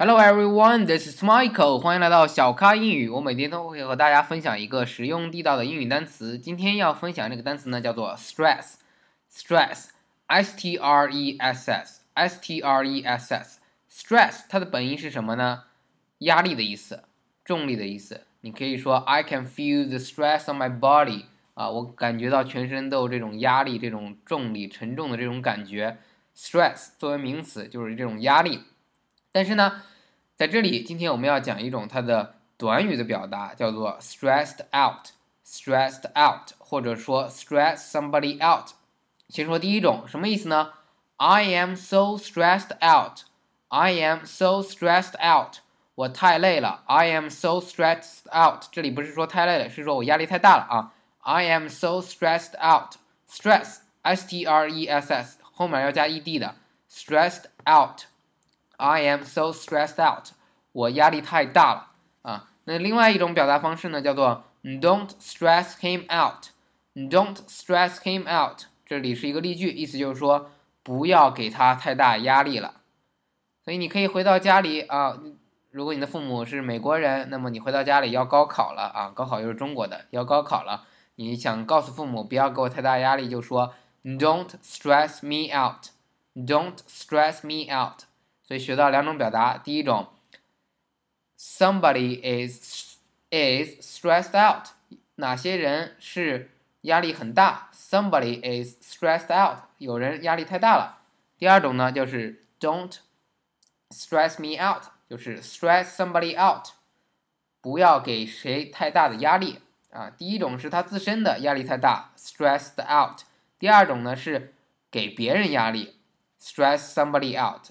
Hello everyone, this is Michael. 欢迎来到小咖英语。我每天都会和大家分享一个实用地道的英语单词。今天要分享这个单词呢，叫做 stress。stress，s t r e s s，s t r e s s。stress 它的本意是什么呢？压力的意思，重力的意思。你可以说 I can feel the stress on my body。啊，我感觉到全身都有这种压力、这种重力、沉重的这种感觉。stress 作为名词就是这种压力。但是呢，在这里，今天我们要讲一种它的短语的表达，叫做 stressed out，stressed out，或者说 stress somebody out。先说第一种，什么意思呢？I am so stressed out。I am so stressed out。我太累了。I am so stressed out。这里不是说太累了，是说我压力太大了啊。I am so stressed out。stress，s t r e s s，后面要加 e d 的，stressed out。I am so stressed out，我压力太大了啊。那另外一种表达方式呢，叫做 Don't stress him out，Don't stress him out。这里是一个例句，意思就是说不要给他太大压力了。所以你可以回到家里啊，如果你的父母是美国人，那么你回到家里要高考了啊，高考又是中国的，要高考了，你想告诉父母不要给我太大压力，就说 Don't stress me out，Don't stress me out。所以学到两种表达，第一种，somebody is is stressed out，哪些人是压力很大？somebody is stressed out，有人压力太大了。第二种呢，就是 don't stress me out，就是 stress somebody out，不要给谁太大的压力啊。第一种是他自身的压力太大，stressed out；第二种呢是给别人压力，stress somebody out。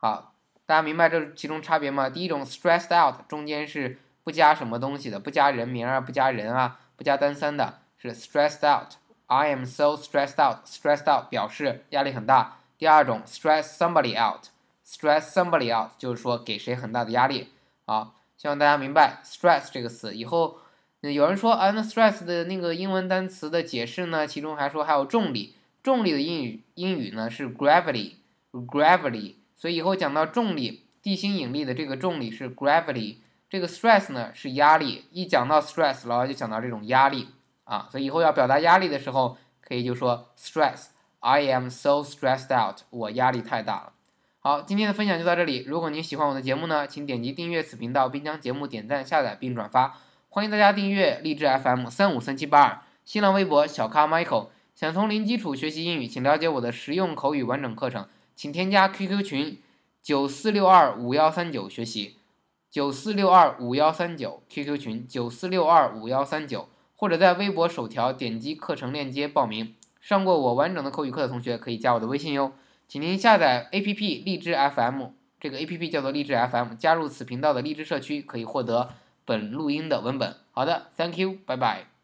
好，大家明白这其中差别吗？第一种 stressed out 中间是不加什么东西的，不加人名啊，不加人啊，不加单三的，是 stressed out。I am so stressed out。stressed out 表示压力很大。第二种 stress somebody out，stress somebody out 就是说给谁很大的压力。好，希望大家明白 stress 这个词。以后有人说啊，那 stress 的那个英文单词的解释呢？其中还说还有重力，重力的英语英语呢是 gravity，gravity。所以以后讲到重力、地心引力的这个重力是 gravity，这个 stress 呢是压力。一讲到 stress，老师就讲到这种压力啊。所以以后要表达压力的时候，可以就说 stress，I am so stressed out，我压力太大了。好，今天的分享就到这里。如果您喜欢我的节目呢，请点击订阅此频道，并将节目点赞、下载并转发。欢迎大家订阅励志 FM 三五三七八二，新浪微博小咖 Michael。想从零基础学习英语，请了解我的实用口语完整课程。请添加 QQ 群九四六二五幺三九学习，九四六二五幺三九 QQ 群九四六二五幺三九，或者在微博首条点击课程链接报名。上过我完整的口语课的同学可以加我的微信哟。请您下载 APP 荔枝 FM，这个 APP 叫做荔枝 FM，加入此频道的荔枝社区，可以获得本录音的文本。好的，Thank you，拜拜。